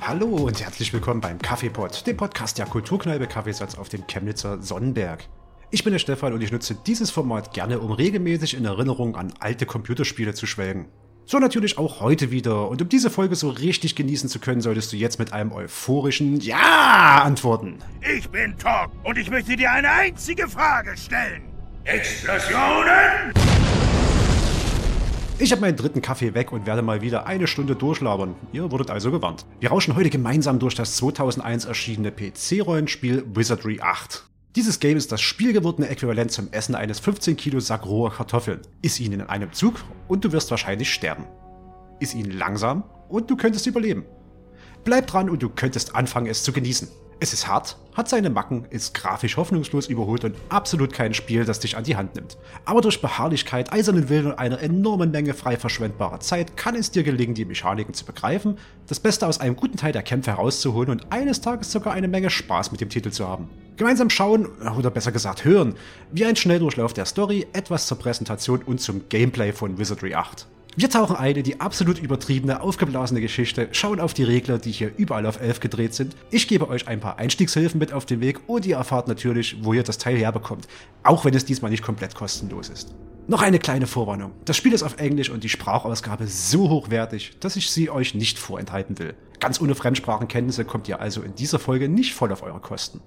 Hallo und herzlich willkommen beim Kaffeepot, dem Podcast der Kulturkneipe Kaffeesatz auf dem Chemnitzer Sonnenberg. Ich bin der Stefan und ich nutze dieses Format gerne, um regelmäßig in Erinnerung an alte Computerspiele zu schwelgen. So natürlich auch heute wieder. Und um diese Folge so richtig genießen zu können, solltest du jetzt mit einem euphorischen Ja antworten. Ich bin Talk und ich möchte dir eine einzige Frage stellen. Explosionen? Ich habe meinen dritten Kaffee weg und werde mal wieder eine Stunde durchlabern. Ihr wurdet also gewarnt. Wir rauschen heute gemeinsam durch das 2001 erschienene PC-Rollenspiel Wizardry 8. Dieses Game ist das spielgewordene Äquivalent zum Essen eines 15 Kilo Sack roher Kartoffeln. Iss ihn in einem Zug und du wirst wahrscheinlich sterben. Iss ihn langsam und du könntest überleben. Bleib dran und du könntest anfangen es zu genießen. Es ist hart, hat seine Macken, ist grafisch hoffnungslos überholt und absolut kein Spiel, das dich an die Hand nimmt. Aber durch Beharrlichkeit, eisernen Willen und einer enormen Menge frei verschwendbarer Zeit kann es dir gelingen, die Mechaniken zu begreifen, das Beste aus einem guten Teil der Kämpfe herauszuholen und eines Tages sogar eine Menge Spaß mit dem Titel zu haben. Gemeinsam schauen, oder besser gesagt hören, wie ein Schnelldurchlauf der Story, etwas zur Präsentation und zum Gameplay von Wizardry 8. Wir tauchen ein in die absolut übertriebene, aufgeblasene Geschichte, schauen auf die Regler, die hier überall auf 11 gedreht sind. Ich gebe euch ein paar Einstiegshilfen mit auf den Weg und ihr erfahrt natürlich, wo ihr das Teil herbekommt, auch wenn es diesmal nicht komplett kostenlos ist. Noch eine kleine Vorwarnung. Das Spiel ist auf Englisch und die Sprachausgabe so hochwertig, dass ich sie euch nicht vorenthalten will. Ganz ohne Fremdsprachenkenntnisse kommt ihr also in dieser Folge nicht voll auf eure Kosten.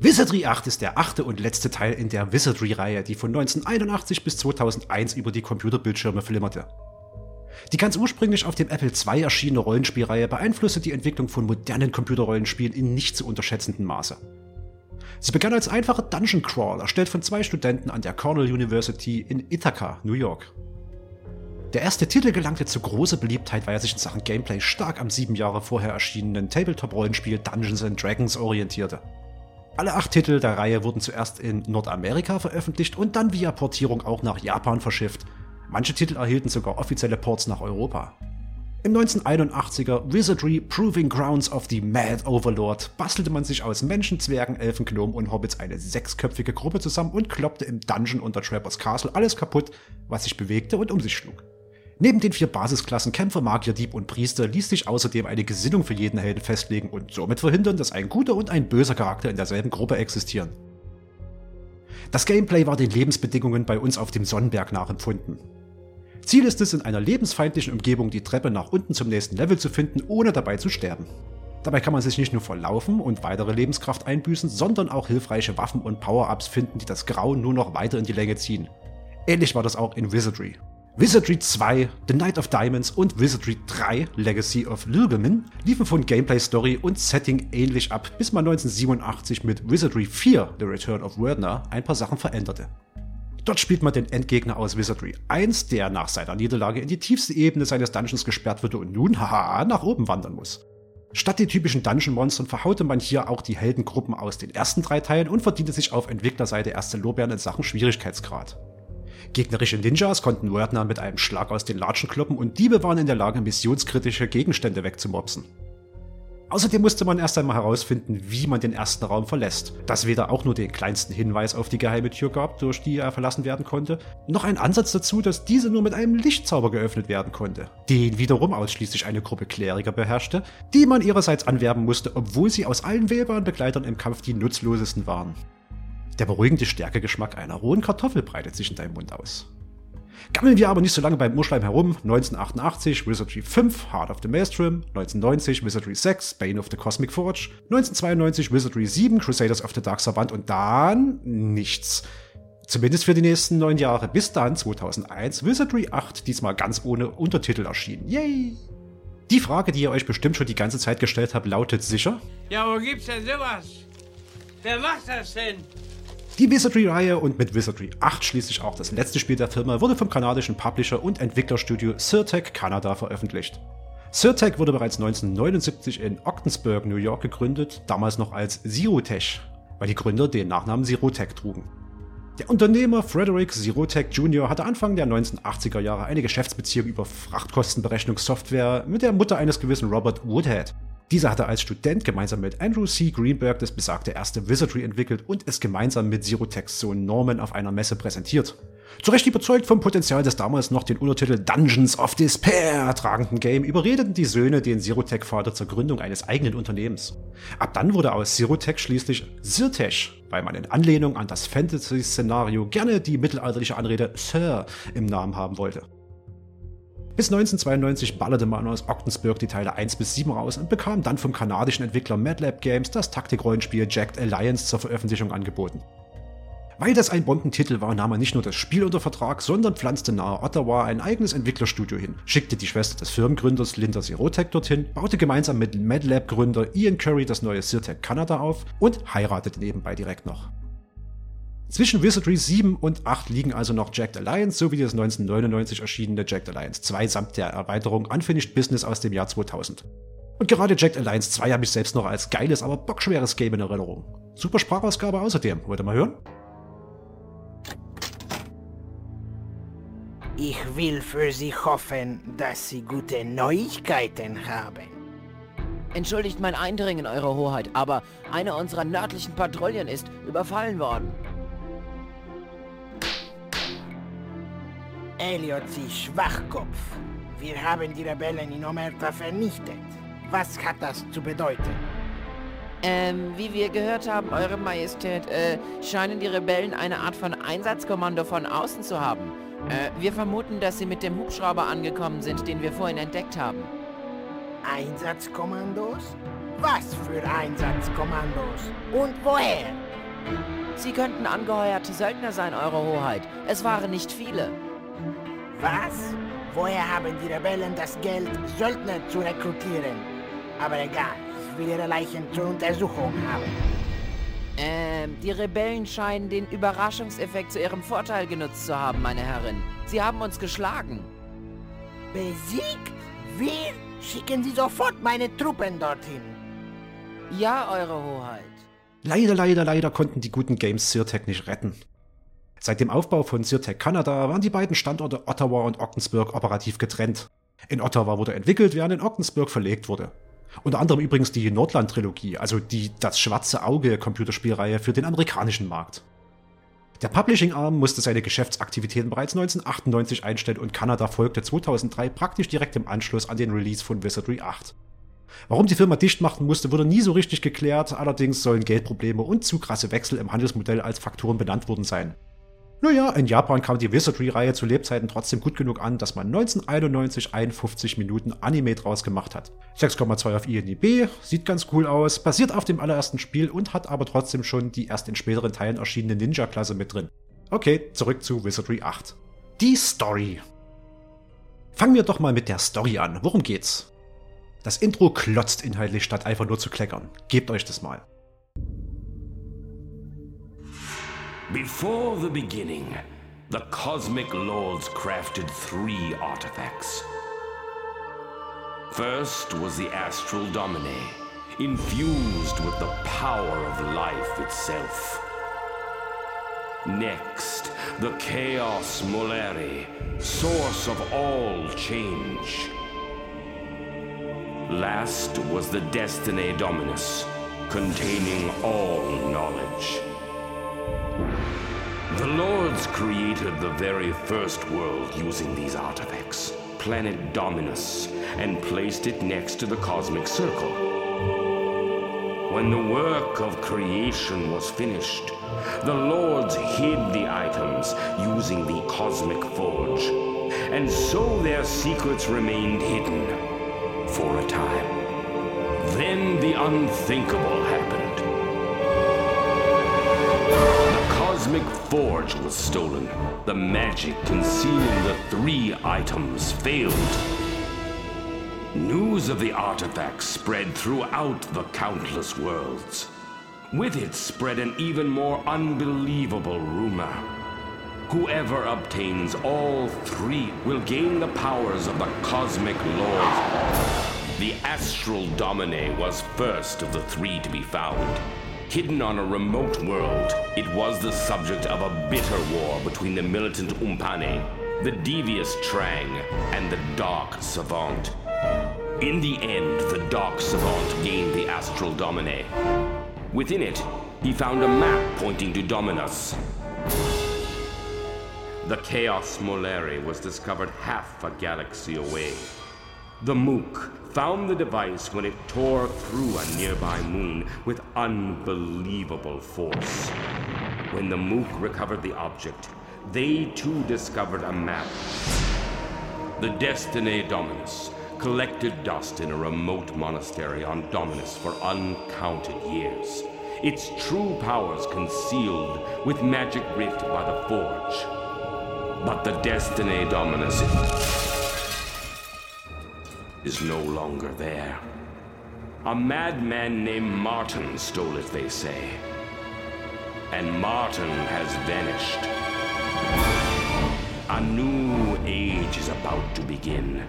Wizardry 8 ist der achte und letzte Teil in der Wizardry-Reihe, die von 1981 bis 2001 über die Computerbildschirme flimmerte. Die ganz ursprünglich auf dem Apple II erschienene Rollenspielreihe beeinflusste die Entwicklung von modernen Computerrollenspielen in nicht zu unterschätzendem Maße. Sie begann als einfacher Dungeon Crawl, erstellt von zwei Studenten an der Cornell University in Ithaca, New York. Der erste Titel gelangte zu großer Beliebtheit, weil er sich in Sachen Gameplay stark am sieben Jahre vorher erschienenen Tabletop-Rollenspiel Dungeons Dragons orientierte. Alle acht Titel der Reihe wurden zuerst in Nordamerika veröffentlicht und dann via Portierung auch nach Japan verschifft, Manche Titel erhielten sogar offizielle Ports nach Europa. Im 1981er Wizardry Proving Grounds of the Mad Overlord bastelte man sich aus Menschen, Zwergen, Elfen, Gnomen und Hobbits eine sechsköpfige Gruppe zusammen und kloppte im Dungeon unter Trappers Castle alles kaputt, was sich bewegte und um sich schlug. Neben den vier Basisklassen Kämpfer, Magier, Dieb und Priester ließ sich außerdem eine Gesinnung für jeden Helden festlegen und somit verhindern, dass ein guter und ein böser Charakter in derselben Gruppe existieren. Das Gameplay war den Lebensbedingungen bei uns auf dem Sonnenberg nachempfunden. Ziel ist es, in einer lebensfeindlichen Umgebung die Treppe nach unten zum nächsten Level zu finden, ohne dabei zu sterben. Dabei kann man sich nicht nur verlaufen und weitere Lebenskraft einbüßen, sondern auch hilfreiche Waffen und Power-Ups finden, die das Grauen nur noch weiter in die Länge ziehen. Ähnlich war das auch in Wizardry. Wizardry 2, The Knight of Diamonds und Wizardry 3, Legacy of Lilgamin, liefen von Gameplay, Story und Setting ähnlich ab, bis man 1987 mit Wizardry 4, The Return of Werdner, ein paar Sachen veränderte. Dort spielt man den Endgegner aus Wizardry 1, der nach seiner Niederlage in die tiefste Ebene seines Dungeons gesperrt wurde und nun, haha, nach oben wandern muss. Statt den typischen Dungeon-Monstern verhaute man hier auch die Heldengruppen aus den ersten drei Teilen und verdiente sich auf Entwicklerseite erste Lorbeeren in Sachen Schwierigkeitsgrad. Gegnerische Ninjas konnten Wordner mit einem Schlag aus den Latschen kloppen und Diebe waren in der Lage, missionskritische Gegenstände wegzumopsen. Außerdem musste man erst einmal herausfinden, wie man den ersten Raum verlässt. Das weder auch nur den kleinsten Hinweis auf die geheime Tür gab, durch die er verlassen werden konnte, noch ein Ansatz dazu, dass diese nur mit einem Lichtzauber geöffnet werden konnte, den wiederum ausschließlich eine Gruppe Kleriker beherrschte, die man ihrerseits anwerben musste, obwohl sie aus allen wählbaren Begleitern im Kampf die nutzlosesten waren. Der beruhigende Stärkegeschmack einer rohen Kartoffel breitet sich in deinem Mund aus. Gammeln wir aber nicht so lange beim Urschleim herum. 1988 Wizardry 5, Heart of the Maelstrom, 1990 Wizardry 6, Bane of the Cosmic Forge, 1992 Wizardry 7, Crusaders of the Dark Savant und dann nichts. Zumindest für die nächsten neun Jahre. Bis dann 2001 Wizardry 8, diesmal ganz ohne Untertitel erschienen. Yay! Die Frage, die ihr euch bestimmt schon die ganze Zeit gestellt habt, lautet sicher. Ja, wo gibt's denn sowas? Wer macht das denn? Die Wizardry-Reihe und mit Wizardry 8 schließlich auch das letzte Spiel der Firma wurde vom kanadischen Publisher und Entwicklerstudio Sirtec Kanada veröffentlicht. Sirtec wurde bereits 1979 in Ogdensburg, New York gegründet, damals noch als Zerotech, weil die Gründer den Nachnamen Zerotech trugen. Der Unternehmer Frederick Zirotech Jr. hatte Anfang der 1980er Jahre eine Geschäftsbeziehung über Frachtkostenberechnungssoftware mit der Mutter eines gewissen Robert Woodhead. Dieser hatte als Student gemeinsam mit Andrew C. Greenberg das besagte erste Wizardry entwickelt und es gemeinsam mit Zerotechs Sohn Norman auf einer Messe präsentiert. Zu Recht überzeugt vom Potenzial des damals noch den Untertitel Dungeons of Despair tragenden Game überredeten die Söhne den Zerotech-Vater zur Gründung eines eigenen Unternehmens. Ab dann wurde aus Zerotech schließlich Zyrtech, weil man in Anlehnung an das Fantasy-Szenario gerne die mittelalterliche Anrede Sir im Namen haben wollte. Bis 1992 ballerte man aus Octensburg die Teile 1 bis 7 raus und bekam dann vom kanadischen Entwickler MadLab Games das Taktikrollenspiel Jacked Alliance zur Veröffentlichung angeboten. Weil das ein Bombentitel war, nahm er nicht nur das Spiel unter Vertrag, sondern pflanzte nahe Ottawa ein eigenes Entwicklerstudio hin, schickte die Schwester des Firmengründers Linda Zerotech dorthin, baute gemeinsam mit MadLab-Gründer Ian Curry das neue Sirtec Canada auf und heiratete nebenbei direkt noch. Zwischen Wizardry 7 und 8 liegen also noch Jacked Alliance sowie das 1999 erschienene Jacked Alliance 2 samt der Erweiterung Unfinished Business aus dem Jahr 2000. Und gerade Jacked Alliance 2 habe ich selbst noch als geiles, aber bockschweres Game in Erinnerung. Super Sprachausgabe außerdem. Wollt ihr mal hören? Ich will für Sie hoffen, dass Sie gute Neuigkeiten haben. Entschuldigt mein Eindringen, Eure Hoheit, aber eine unserer nördlichen Patrouillen ist überfallen worden. Elliot, Sie Schwachkopf. Wir haben die Rebellen in Omerta vernichtet. Was hat das zu bedeuten? Ähm, wie wir gehört haben, Eure Majestät, äh, scheinen die Rebellen eine Art von Einsatzkommando von außen zu haben. Äh, wir vermuten, dass sie mit dem Hubschrauber angekommen sind, den wir vorhin entdeckt haben. Einsatzkommandos? Was für Einsatzkommandos? Und woher? Sie könnten angeheuerte Söldner sein, Eure Hoheit. Es waren nicht viele. Was? Woher haben die Rebellen das Geld, Söldner zu rekrutieren? Aber egal, ich will ihre Leichen zur Untersuchung haben. Ähm, die Rebellen scheinen den Überraschungseffekt zu ihrem Vorteil genutzt zu haben, meine Herrin. Sie haben uns geschlagen. Besiegt? Wir? Schicken Sie sofort meine Truppen dorthin. Ja, Eure Hoheit. Leider, leider, leider konnten die guten Games Sirtec nicht retten. Seit dem Aufbau von Sirtec Canada waren die beiden Standorte Ottawa und Ogdensburg operativ getrennt. In Ottawa wurde entwickelt, während in Ogdensburg verlegt wurde. Unter anderem übrigens die Nordland-Trilogie, also die Das schwarze Auge Computerspielreihe für den amerikanischen Markt. Der Publishing-Arm musste seine Geschäftsaktivitäten bereits 1998 einstellen und Kanada folgte 2003 praktisch direkt im Anschluss an den Release von Wizardry 8. Warum die Firma dicht machen musste, wurde nie so richtig geklärt, allerdings sollen Geldprobleme und zu krasse Wechsel im Handelsmodell als Faktoren benannt worden sein. Naja, in Japan kam die Wizardry-Reihe zu Lebzeiten trotzdem gut genug an, dass man 1991 51 Minuten Anime draus gemacht hat. 6,2 auf INIB, sieht ganz cool aus, basiert auf dem allerersten Spiel und hat aber trotzdem schon die erst in späteren Teilen erschienene Ninja-Klasse mit drin. Okay, zurück zu Wizardry 8. Die Story. Fangen wir doch mal mit der Story an. Worum geht's? Das Intro klotzt inhaltlich, statt einfach nur zu kleckern. Gebt euch das mal. Before the beginning, the Cosmic Lords crafted three artifacts. First was the Astral Domine, infused with the power of life itself. Next, the Chaos Moleri, source of all change. Last was the Destiny Dominus, containing all knowledge. The Lords created the very first world using these artifacts, planet Dominus, and placed it next to the cosmic circle. When the work of creation was finished, the Lords hid the items using the cosmic forge, and so their secrets remained hidden for a time. Then the unthinkable cosmic forge was stolen. The magic concealing the three items failed. News of the artifact spread throughout the countless worlds. With it spread an even more unbelievable rumor. Whoever obtains all three will gain the powers of the cosmic lords. The astral domine was first of the three to be found. Hidden on a remote world, it was the subject of a bitter war between the militant Umpane, the devious Trang, and the Dark Savant. In the end, the Dark Savant gained the Astral Domine. Within it, he found a map pointing to Dominus. The Chaos Moleri was discovered half a galaxy away. The Mook found the device when it tore through a nearby moon with unbelievable force. When the Mook recovered the object, they too discovered a map. The Destiny Dominus collected dust in a remote monastery on Dominus for uncounted years. Its true powers concealed with magic writ by the Forge. But the Destiny Dominus is no longer there. A madman named Martin stole it, they say. And Martin has vanished. A new age is about to begin.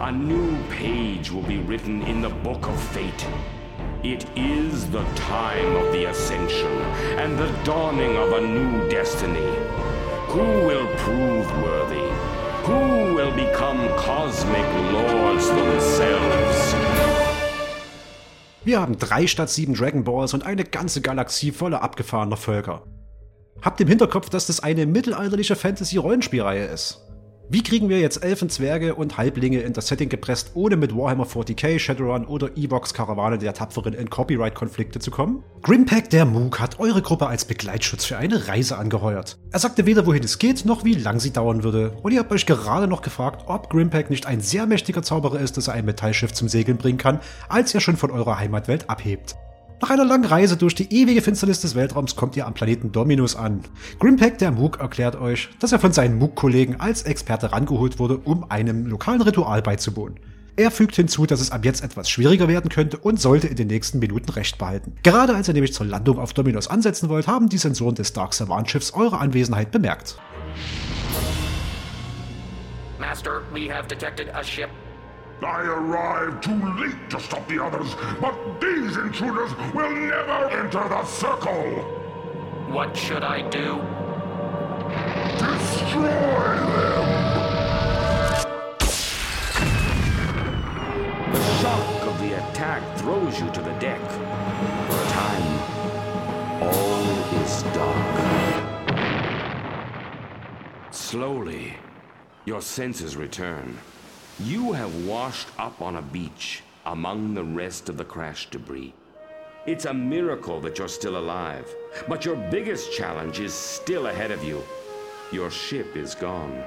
A new page will be written in the Book of Fate. It is the time of the ascension and the dawning of a new destiny. Who will prove worthy? Who will become cosmic lords themselves? Wir haben drei statt sieben Dragon Balls und eine ganze Galaxie voller abgefahrener Völker. Habt im Hinterkopf, dass das eine mittelalterliche Fantasy-Rollenspielreihe ist. Wie kriegen wir jetzt Elfen, Zwerge und Halblinge in das Setting gepresst, ohne mit Warhammer 40k, Shadowrun oder Evox Karawane der Tapferen in Copyright-Konflikte zu kommen? Grimpack der Mook hat eure Gruppe als Begleitschutz für eine Reise angeheuert. Er sagte weder wohin es geht, noch wie lang sie dauern würde. Und ihr habt euch gerade noch gefragt, ob Grimpack nicht ein sehr mächtiger Zauberer ist, dass er ein Metallschiff zum Segeln bringen kann, als er schon von eurer Heimatwelt abhebt. Nach einer langen Reise durch die ewige Finsternis des Weltraums kommt ihr am Planeten Dominus an. Grimpack, der Mook, erklärt euch, dass er von seinen Mook-Kollegen als Experte rangeholt wurde, um einem lokalen Ritual beizuwohnen. Er fügt hinzu, dass es ab jetzt etwas schwieriger werden könnte und sollte in den nächsten Minuten Recht behalten. Gerade als ihr nämlich zur Landung auf Dominus ansetzen wollt, haben die Sensoren des Dark Savant Schiffs eure Anwesenheit bemerkt. Master, we have detected a ship I arrived too late to stop the others, but these intruders will never enter the circle! What should I do? Destroy them! The shock of the attack throws you to the deck. For a time, all is dark. Slowly, your senses return. You have washed up on a beach among the rest of the crash debris. It's a miracle that you're still alive, but your biggest challenge is still ahead of you. Your ship is gone.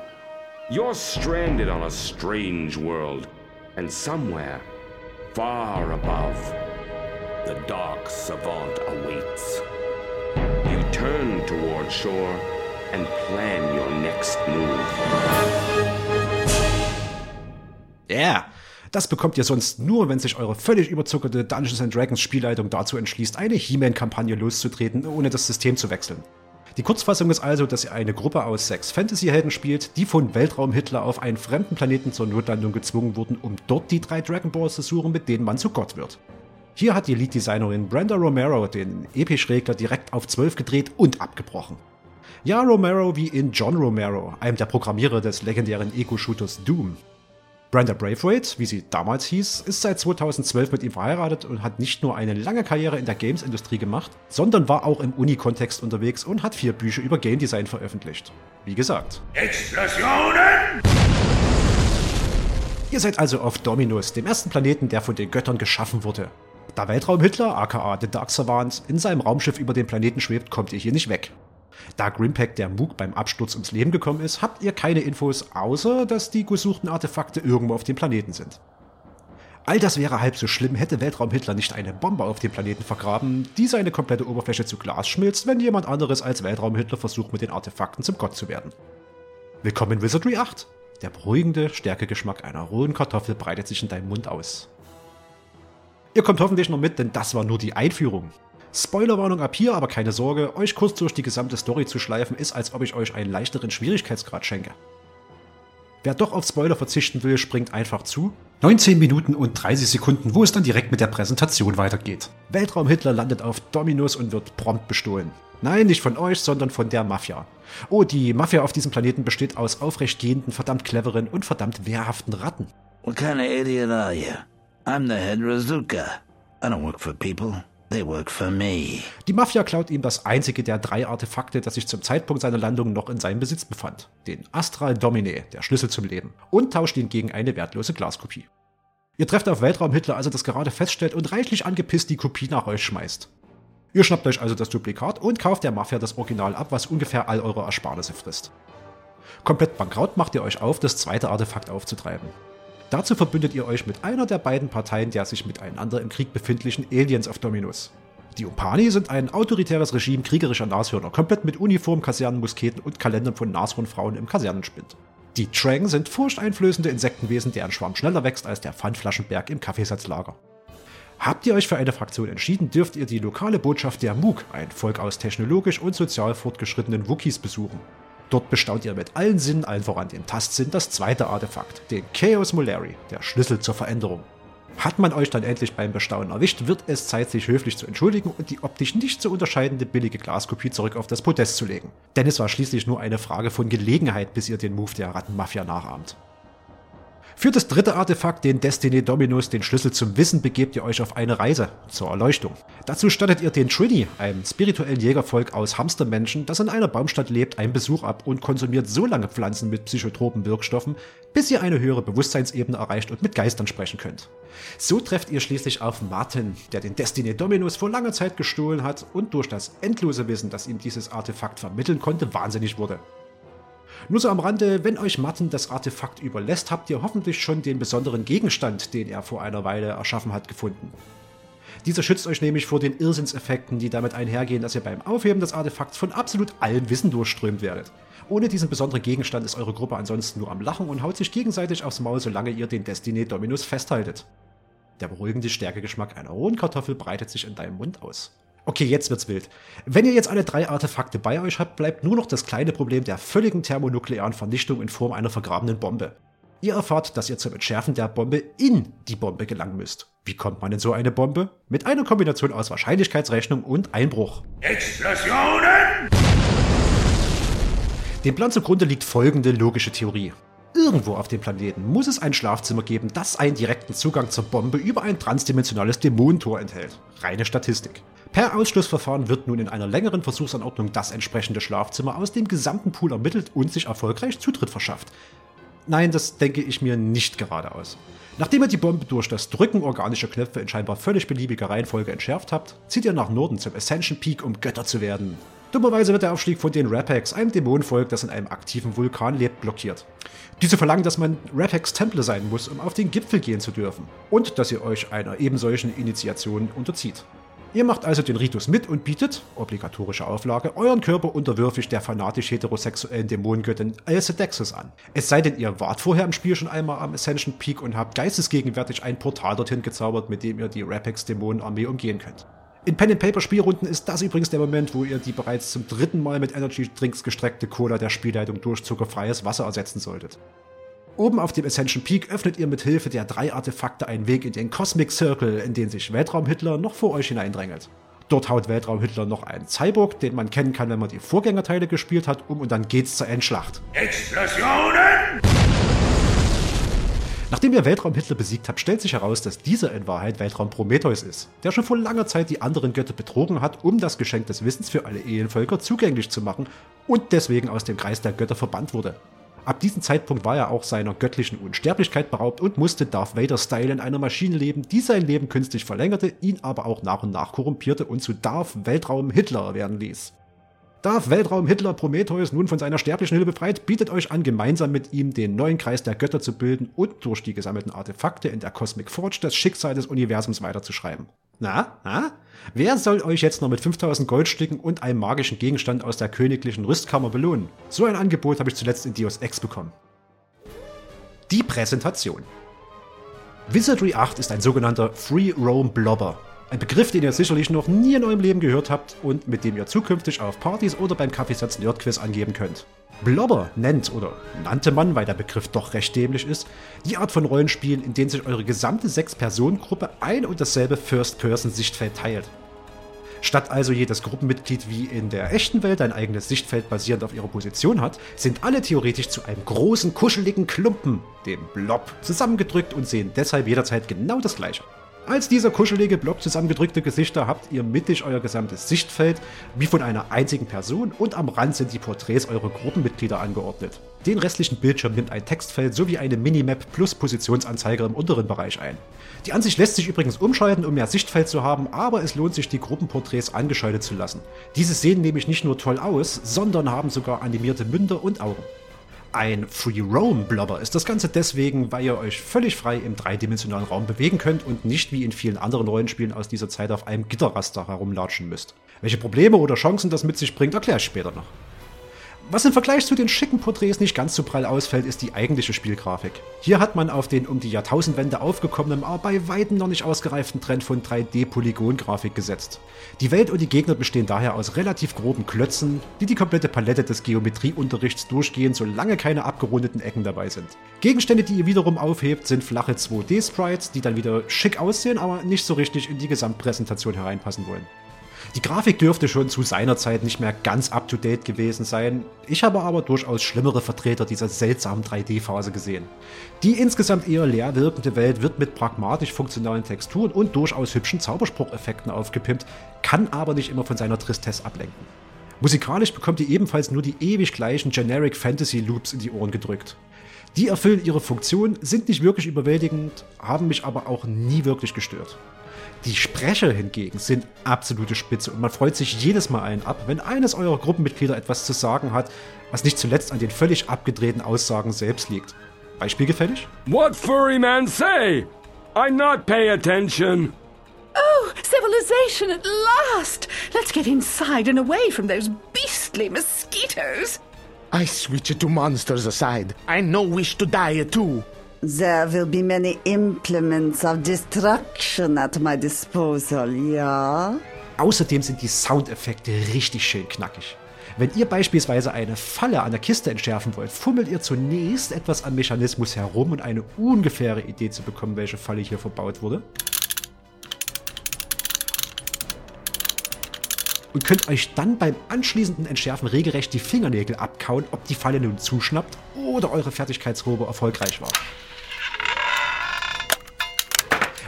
You're stranded on a strange world, and somewhere, far above, the dark savant awaits. You turn toward shore and plan your next move. Yeah. das bekommt ihr sonst nur, wenn sich eure völlig überzuckerte Dungeons Dragons Spielleitung dazu entschließt, eine He-Man-Kampagne loszutreten, ohne das System zu wechseln. Die Kurzfassung ist also, dass ihr eine Gruppe aus sechs Fantasy-Helden spielt, die von Weltraum-Hitler auf einen fremden Planeten zur Notlandung gezwungen wurden, um dort die drei Dragon Balls zu suchen, mit denen man zu Gott wird. Hier hat die Lead-Designerin Brenda Romero den Episch-Regler direkt auf 12 gedreht und abgebrochen. Ja, Romero wie in John Romero, einem der Programmierer des legendären Eco-Shooters Doom. Brenda Braithwaite, wie sie damals hieß, ist seit 2012 mit ihm verheiratet und hat nicht nur eine lange Karriere in der Games-Industrie gemacht, sondern war auch im Uni-Kontext unterwegs und hat vier Bücher über Game Design veröffentlicht. Wie gesagt. Explosionen! Ihr seid also auf Dominus, dem ersten Planeten, der von den Göttern geschaffen wurde. Da Weltraum-Hitler, aka The Dark Savant, in seinem Raumschiff über den Planeten schwebt, kommt ihr hier nicht weg. Da Grimpack der Mook beim Absturz ums Leben gekommen ist, habt ihr keine Infos, außer dass die gesuchten Artefakte irgendwo auf dem Planeten sind. All das wäre halb so schlimm, hätte Weltraum-Hitler nicht eine Bombe auf dem Planeten vergraben, die seine komplette Oberfläche zu Glas schmilzt, wenn jemand anderes als Weltraum-Hitler versucht, mit den Artefakten zum Gott zu werden. Willkommen in Wizardry 8. Der beruhigende Stärkegeschmack einer rohen Kartoffel breitet sich in deinem Mund aus. Ihr kommt hoffentlich noch mit, denn das war nur die Einführung. Spoilerwarnung ab hier, aber keine Sorge, euch kurz durch die gesamte Story zu schleifen, ist, als ob ich euch einen leichteren Schwierigkeitsgrad schenke. Wer doch auf Spoiler verzichten will, springt einfach zu. 19 Minuten und 30 Sekunden, wo es dann direkt mit der Präsentation weitergeht. Weltraum Hitler landet auf Dominus und wird prompt bestohlen. Nein, nicht von euch, sondern von der Mafia. Oh, die Mafia auf diesem Planeten besteht aus aufrechtgehenden, verdammt cleveren und verdammt wehrhaften Ratten. What kind of idiot are you? I'm the head Razuka. I don't work for people. Die Mafia klaut ihm das einzige der drei Artefakte, das sich zum Zeitpunkt seiner Landung noch in seinem Besitz befand. Den Astral Domine, der Schlüssel zum Leben. Und tauscht ihn gegen eine wertlose Glaskopie. Ihr trefft auf Weltraum Hitler, als er das gerade feststellt und reichlich angepisst die Kopie nach euch schmeißt. Ihr schnappt euch also das Duplikat und kauft der Mafia das Original ab, was ungefähr all eure Ersparnisse frisst. Komplett bankraut macht ihr euch auf, das zweite Artefakt aufzutreiben. Dazu verbündet ihr euch mit einer der beiden Parteien der sich miteinander im Krieg befindlichen Aliens auf Dominus. Die Umpani sind ein autoritäres Regime kriegerischer Nashörner, komplett mit Uniform, Kasernenmusketen und Kalendern von Nashornfrauen im Kasernenspind. Die Trang sind furchteinflößende Insektenwesen, deren Schwarm schneller wächst als der Pfandflaschenberg im Kaffeesatzlager. Habt ihr euch für eine Fraktion entschieden, dürft ihr die lokale Botschaft der Moog, ein Volk aus technologisch und sozial fortgeschrittenen Wookies, besuchen. Dort bestaunt ihr mit allen Sinnen, allen voran den Tastsinn, das zweite Artefakt, den Chaos Molari, der Schlüssel zur Veränderung. Hat man euch dann endlich beim Bestaunen erwischt, wird es Zeit, sich höflich zu entschuldigen und die optisch nicht zu unterscheidende billige Glaskopie zurück auf das Podest zu legen. Denn es war schließlich nur eine Frage von Gelegenheit, bis ihr den Move der Rattenmafia nachahmt. Für das dritte Artefakt, den Destiny Dominus, den Schlüssel zum Wissen, begebt ihr euch auf eine Reise zur Erleuchtung. Dazu stattet ihr den Trini, einem spirituellen Jägervolk aus Hamstermenschen, das in einer Baumstadt lebt, einen Besuch ab und konsumiert so lange Pflanzen mit psychotropen Wirkstoffen, bis ihr eine höhere Bewusstseinsebene erreicht und mit Geistern sprechen könnt. So trefft ihr schließlich auf Martin, der den Destiny Dominus vor langer Zeit gestohlen hat und durch das endlose Wissen, das ihm dieses Artefakt vermitteln konnte, wahnsinnig wurde. Nur so am Rande, wenn euch Martin das Artefakt überlässt, habt ihr hoffentlich schon den besonderen Gegenstand, den er vor einer Weile erschaffen hat, gefunden. Dieser schützt euch nämlich vor den Irrsinnseffekten, die damit einhergehen, dass ihr beim Aufheben des Artefakts von absolut allem Wissen durchströmt werdet. Ohne diesen besonderen Gegenstand ist eure Gruppe ansonsten nur am Lachen und haut sich gegenseitig aufs Maul, solange ihr den Destiny Dominus festhaltet. Der beruhigende Stärkegeschmack einer rohen Kartoffel breitet sich in deinem Mund aus. Okay, jetzt wird's wild. Wenn ihr jetzt alle drei Artefakte bei euch habt, bleibt nur noch das kleine Problem der völligen thermonuklearen Vernichtung in Form einer vergrabenen Bombe. Ihr erfahrt, dass ihr zum Entschärfen der Bombe in die Bombe gelangen müsst. Wie kommt man in so eine Bombe? Mit einer Kombination aus Wahrscheinlichkeitsrechnung und Einbruch. Explosionen! Dem Plan zugrunde liegt folgende logische Theorie. Irgendwo auf dem Planeten muss es ein Schlafzimmer geben, das einen direkten Zugang zur Bombe über ein transdimensionales Dämonentor enthält. Reine Statistik. Per Ausschlussverfahren wird nun in einer längeren Versuchsanordnung das entsprechende Schlafzimmer aus dem gesamten Pool ermittelt und sich erfolgreich Zutritt verschafft. Nein, das denke ich mir nicht gerade aus. Nachdem ihr die Bombe durch das Drücken organischer Knöpfe in scheinbar völlig beliebiger Reihenfolge entschärft habt, zieht ihr nach Norden zum Ascension Peak, um Götter zu werden. Dummerweise wird der Aufstieg von den Rapex, einem Dämonenvolk, das in einem aktiven Vulkan lebt, blockiert. Diese verlangen, dass man Rapex Temple sein muss, um auf den Gipfel gehen zu dürfen. Und dass ihr euch einer ebensolchen Initiation unterzieht. Ihr macht also den Ritus mit und bietet, obligatorische Auflage, euren Körper unterwürfig der fanatisch heterosexuellen Dämonengöttin Elsedexis an. Es sei denn, ihr wart vorher im Spiel schon einmal am Ascension Peak und habt geistesgegenwärtig ein Portal dorthin gezaubert, mit dem ihr die Rapex-Dämonenarmee umgehen könnt. In Pen-and-Paper-Spielrunden ist das übrigens der Moment, wo ihr die bereits zum dritten Mal mit Energy-Drinks gestreckte Cola der Spielleitung durch zuckerfreies Wasser ersetzen solltet. Oben auf dem Ascension Peak öffnet ihr mit Hilfe der drei Artefakte einen Weg in den Cosmic Circle, in den sich Weltraum-Hitler noch vor euch hineindrängelt. Dort haut Weltraum-Hitler noch einen Cyborg, den man kennen kann, wenn man die Vorgängerteile gespielt hat, um und dann geht's zur Endschlacht. Explosionen! Nachdem ihr Weltraum Hitler besiegt habt, stellt sich heraus, dass dieser in Wahrheit Weltraum Prometheus ist, der schon vor langer Zeit die anderen Götter betrogen hat, um das Geschenk des Wissens für alle Ehenvölker zugänglich zu machen und deswegen aus dem Kreis der Götter verbannt wurde. Ab diesem Zeitpunkt war er auch seiner göttlichen Unsterblichkeit beraubt und musste Darth Vader-Style in einer Maschine leben, die sein Leben künstlich verlängerte, ihn aber auch nach und nach korrumpierte und zu Darth Weltraum Hitler werden ließ. Darf Weltraum Hitler Prometheus nun von seiner sterblichen Hülle befreit, bietet euch an, gemeinsam mit ihm den neuen Kreis der Götter zu bilden und durch die gesammelten Artefakte in der Cosmic Forge das Schicksal des Universums weiterzuschreiben. Na, na? Wer soll euch jetzt noch mit 5000 Goldstücken und einem magischen Gegenstand aus der königlichen Rüstkammer belohnen? So ein Angebot habe ich zuletzt in Deus Ex bekommen. Die Präsentation. Wizardry 8 ist ein sogenannter Free Roam Blobber. Ein Begriff, den ihr sicherlich noch nie in eurem Leben gehört habt und mit dem ihr zukünftig auf Partys oder beim Kaffeesatz Nerdquiz angeben könnt. Blobber nennt oder nannte man, weil der Begriff doch recht dämlich ist, die Art von Rollenspielen, in denen sich eure gesamte Sechs-Personen-Gruppe ein und dasselbe First-Person-Sichtfeld teilt. Statt also jedes Gruppenmitglied wie in der echten Welt ein eigenes Sichtfeld basierend auf ihrer Position hat, sind alle theoretisch zu einem großen, kuscheligen Klumpen, dem Blob, zusammengedrückt und sehen deshalb jederzeit genau das gleiche. Als dieser kuschelige Blob zusammengedrückte Gesichter habt ihr mittig euer gesamtes Sichtfeld wie von einer einzigen Person und am Rand sind die Porträts eurer Gruppenmitglieder angeordnet. Den restlichen Bildschirm nimmt ein Textfeld sowie eine Minimap plus Positionsanzeige im unteren Bereich ein. Die Ansicht lässt sich übrigens umschalten, um mehr Sichtfeld zu haben, aber es lohnt sich, die Gruppenporträts angeschaltet zu lassen. Diese sehen nämlich nicht nur toll aus, sondern haben sogar animierte Münder und Augen. Ein Free Roam Blobber ist das Ganze deswegen, weil ihr euch völlig frei im dreidimensionalen Raum bewegen könnt und nicht wie in vielen anderen Rollenspielen aus dieser Zeit auf einem Gitterraster herumlatschen müsst. Welche Probleme oder Chancen das mit sich bringt, erkläre ich später noch. Was im Vergleich zu den schicken Porträts nicht ganz so prall ausfällt, ist die eigentliche Spielgrafik. Hier hat man auf den um die Jahrtausendwende aufgekommenen, aber bei weitem noch nicht ausgereiften Trend von 3D-Polygon-Grafik gesetzt. Die Welt und die Gegner bestehen daher aus relativ groben Klötzen, die die komplette Palette des Geometrieunterrichts durchgehen, solange keine abgerundeten Ecken dabei sind. Gegenstände, die ihr wiederum aufhebt, sind flache 2D-Sprites, die dann wieder schick aussehen, aber nicht so richtig in die Gesamtpräsentation hereinpassen wollen. Die Grafik dürfte schon zu seiner Zeit nicht mehr ganz up-to-date gewesen sein. Ich habe aber durchaus schlimmere Vertreter dieser seltsamen 3D-Phase gesehen. Die insgesamt eher leer wirkende Welt wird mit pragmatisch funktionalen Texturen und durchaus hübschen Zaubersprucheffekten aufgepimpt, kann aber nicht immer von seiner Tristesse ablenken. Musikalisch bekommt ihr ebenfalls nur die ewig gleichen Generic Fantasy Loops in die Ohren gedrückt. Die erfüllen ihre Funktion, sind nicht wirklich überwältigend, haben mich aber auch nie wirklich gestört. Die Sprecher hingegen sind absolute Spitze und man freut sich jedes Mal einen ab, wenn eines eurer Gruppenmitglieder etwas zu sagen hat, was nicht zuletzt an den völlig abgedrehten Aussagen selbst liegt. Beispielgefällig? What furry man say? I not pay attention. Oh, civilization at last! Let's get inside and away from those beastly mosquitoes. I switch to monsters aside. I no wish to die too. There will be many implements of destruction at my disposal, ja? Außerdem sind die Soundeffekte richtig schön knackig. Wenn ihr beispielsweise eine Falle an der Kiste entschärfen wollt, fummelt ihr zunächst etwas am Mechanismus herum und eine ungefähre Idee zu bekommen, welche Falle hier verbaut wurde. Und könnt euch dann beim anschließenden Entschärfen regelrecht die Fingernägel abkauen, ob die Falle nun zuschnappt oder eure Fertigkeitsrobe erfolgreich war.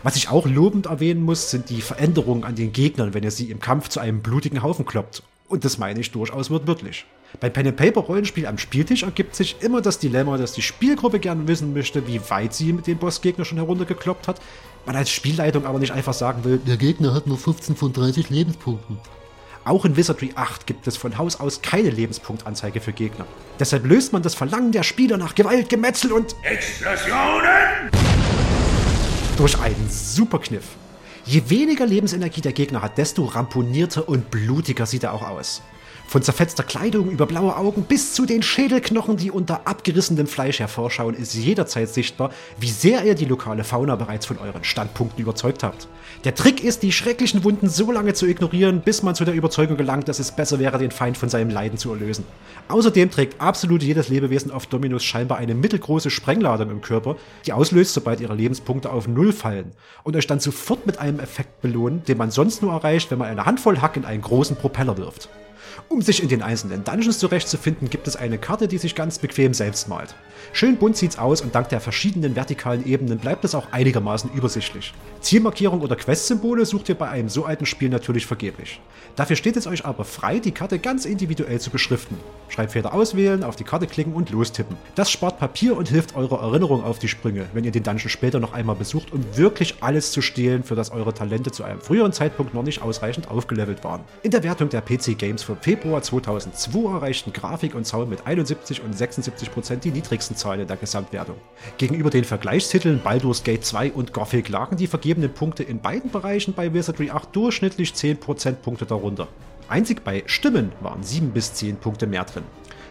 Was ich auch lobend erwähnen muss, sind die Veränderungen an den Gegnern, wenn ihr sie im Kampf zu einem blutigen Haufen kloppt. Und das meine ich durchaus wortwörtlich. Bei Pen Paper Rollenspiel am Spieltisch ergibt sich immer das Dilemma, dass die Spielgruppe gern wissen möchte, wie weit sie mit dem Bossgegner schon heruntergekloppt hat, man als Spielleitung aber nicht einfach sagen will, der Gegner hat nur 15 von 30 Lebenspunkten. Auch in Wizardry 8 gibt es von Haus aus keine Lebenspunktanzeige für Gegner. Deshalb löst man das Verlangen der Spieler nach Gewalt, Gemetzel und Explosionen! durch einen Superkniff. Je weniger Lebensenergie der Gegner hat, desto ramponierter und blutiger sieht er auch aus. Von zerfetzter Kleidung über blaue Augen bis zu den Schädelknochen, die unter abgerissenem Fleisch hervorschauen, ist jederzeit sichtbar, wie sehr ihr die lokale Fauna bereits von euren Standpunkten überzeugt habt. Der Trick ist, die schrecklichen Wunden so lange zu ignorieren, bis man zu der Überzeugung gelangt, dass es besser wäre, den Feind von seinem Leiden zu erlösen. Außerdem trägt absolut jedes Lebewesen auf Dominus scheinbar eine mittelgroße Sprengladung im Körper, die auslöst, sobald ihre Lebenspunkte auf Null fallen und euch dann sofort mit einem Effekt belohnt, den man sonst nur erreicht, wenn man eine Handvoll Hack in einen großen Propeller wirft. Um sich in den einzelnen Dungeons zurechtzufinden, gibt es eine Karte, die sich ganz bequem selbst malt. Schön bunt sieht's aus und dank der verschiedenen vertikalen Ebenen bleibt es auch einigermaßen übersichtlich. Zielmarkierung oder Questsymbole sucht ihr bei einem so alten Spiel natürlich vergeblich. Dafür steht es euch aber frei, die Karte ganz individuell zu beschriften. Schreibfeder auswählen, auf die Karte klicken und lostippen. Das spart Papier und hilft eurer Erinnerung auf die Sprünge, wenn ihr den Dungeon später noch einmal besucht, um wirklich alles zu stehlen, für das eure Talente zu einem früheren Zeitpunkt noch nicht ausreichend aufgelevelt waren. In der Wertung der PC Games vom Februar 2002 erreichten Grafik und Sound mit 71 und 76 Prozent die niedrigsten Zahlen der Gesamtwertung. Gegenüber den Vergleichstiteln Baldur's Gate 2 und Gothic lagen die vergebenen Punkte in beiden Bereichen bei Wizardry 8 durchschnittlich 10 Prozentpunkte darunter. Einzig bei Stimmen waren 7 bis 10 Punkte mehr drin.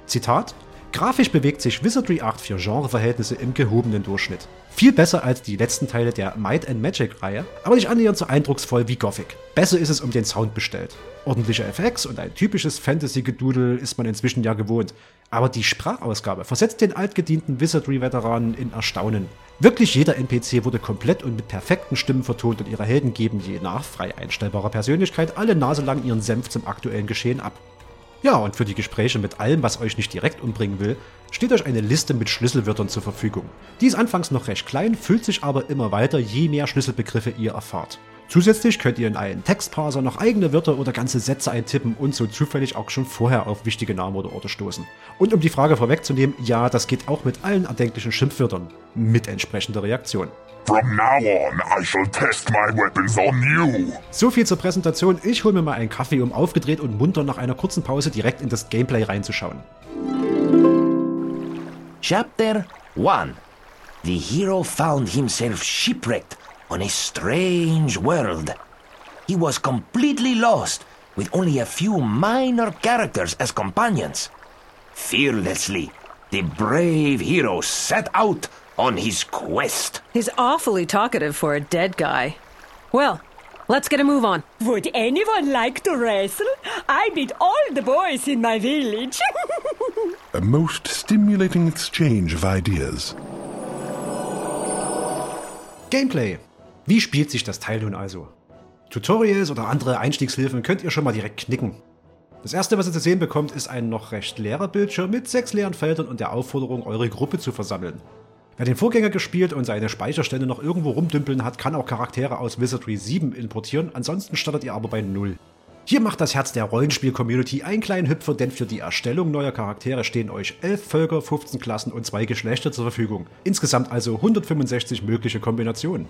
Zitat Grafisch bewegt sich Wizardry 8 für Genreverhältnisse im gehobenen Durchschnitt. Viel besser als die letzten Teile der Might and Magic Reihe, aber nicht annähernd so eindrucksvoll wie Gothic. Besser ist es um den Sound bestellt. Ordentliche FX und ein typisches Fantasy-Gedudel ist man inzwischen ja gewohnt. Aber die Sprachausgabe versetzt den altgedienten Wizardry-Veteranen in Erstaunen. Wirklich jeder NPC wurde komplett und mit perfekten Stimmen vertont und ihre Helden geben je nach frei einstellbarer Persönlichkeit alle Nase lang ihren Senf zum aktuellen Geschehen ab. Ja, und für die Gespräche mit allem, was euch nicht direkt umbringen will, steht euch eine Liste mit Schlüsselwörtern zur Verfügung. Die ist anfangs noch recht klein, füllt sich aber immer weiter, je mehr Schlüsselbegriffe ihr erfahrt. Zusätzlich könnt ihr in einen Textparser noch eigene Wörter oder ganze Sätze eintippen und so zufällig auch schon vorher auf wichtige Namen oder Orte stoßen. Und um die Frage vorwegzunehmen, ja, das geht auch mit allen erdenklichen Schimpfwörtern, mit entsprechender Reaktion. From now on, I shall test my weapons on you. So viel zur Präsentation. Ich hole mir mal einen Kaffee, um aufgedreht und munter nach einer kurzen Pause direkt in das Gameplay reinzuschauen. Chapter 1 The hero found himself shipwrecked on a strange world. He was completely lost, with only a few minor characters as companions. Fearlessly, the brave hero set out on his quest. He's awfully talkative for a dead guy. Well, let's get a move on. Would anyone like to wrestle? I beat all the boys in my village. a most stimulating exchange of ideas. Gameplay. Wie spielt sich das Teil nun also? Tutorials oder andere Einstiegshilfen könnt ihr schon mal direkt knicken. Das erste, was ihr zu sehen bekommt, ist ein noch recht leerer Bildschirm mit sechs leeren Feldern und der Aufforderung, eure Gruppe zu versammeln. Wer den Vorgänger gespielt und seine Speicherstände noch irgendwo rumdümpeln hat, kann auch Charaktere aus Wizardry 7 importieren, ansonsten startet ihr aber bei 0. Hier macht das Herz der Rollenspiel-Community einen kleinen Hüpfer, denn für die Erstellung neuer Charaktere stehen euch 11 Völker, 15 Klassen und 2 Geschlechter zur Verfügung. Insgesamt also 165 mögliche Kombinationen.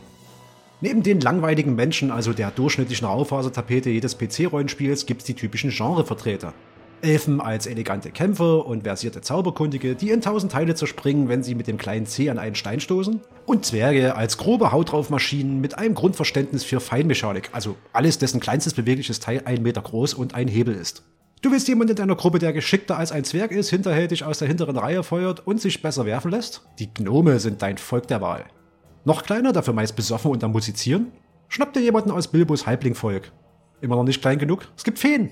Neben den langweiligen Menschen, also der durchschnittlichen Raufasertapete jedes PC-Rollenspiels, gibt's die typischen Genrevertreter. Elfen als elegante Kämpfer und versierte Zauberkundige, die in tausend Teile zerspringen, wenn sie mit dem kleinen C an einen Stein stoßen. Und Zwerge als grobe Hautdraufmaschinen mit einem Grundverständnis für Feinmechanik, also alles, dessen kleinstes bewegliches Teil ein Meter groß und ein Hebel ist. Du willst jemanden in deiner Gruppe, der geschickter als ein Zwerg ist, hinterhältig aus der hinteren Reihe feuert und sich besser werfen lässt? Die Gnome sind dein Volk der Wahl. Noch kleiner, dafür meist besoffen und am Musizieren? Schnapp dir jemanden aus Bilbos Halblingvolk. Immer noch nicht klein genug? Es gibt Feen.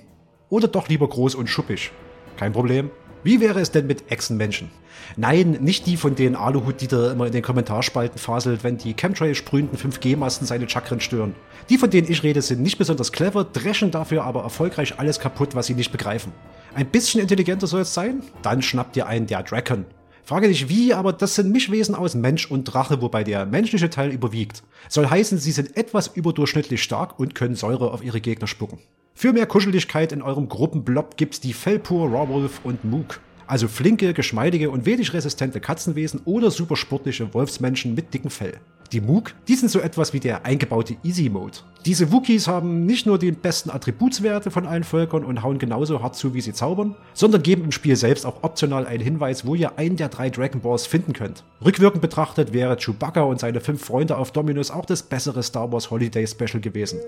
Oder doch lieber groß und schuppig? Kein Problem. Wie wäre es denn mit Echsenmenschen? Nein, nicht die, von denen Aluhut-Dieter immer in den Kommentarspalten faselt, wenn die Chemtrail-sprühenden 5G-Masten seine Chakren stören. Die, von denen ich rede, sind nicht besonders clever, dreschen dafür aber erfolgreich alles kaputt, was sie nicht begreifen. Ein bisschen intelligenter soll es sein? Dann schnappt ihr einen der Draken. Frage dich wie, aber das sind Mischwesen aus Mensch und Drache, wobei der menschliche Teil überwiegt. Soll heißen, sie sind etwas überdurchschnittlich stark und können Säure auf ihre Gegner spucken. Für mehr Kuscheligkeit in eurem Gruppenblob gibt's die Fellpur, Rawolf und Mook. Also flinke, geschmeidige und wenig resistente Katzenwesen oder supersportliche Wolfsmenschen mit dicken Fell. Die Mook, die sind so etwas wie der eingebaute Easy Mode. Diese Wookies haben nicht nur die besten Attributswerte von allen Völkern und hauen genauso hart zu, wie sie zaubern, sondern geben im Spiel selbst auch optional einen Hinweis, wo ihr einen der drei Dragon Balls finden könnt. Rückwirkend betrachtet wäre Chewbacca und seine fünf Freunde auf Dominus auch das bessere Star Wars Holiday Special gewesen.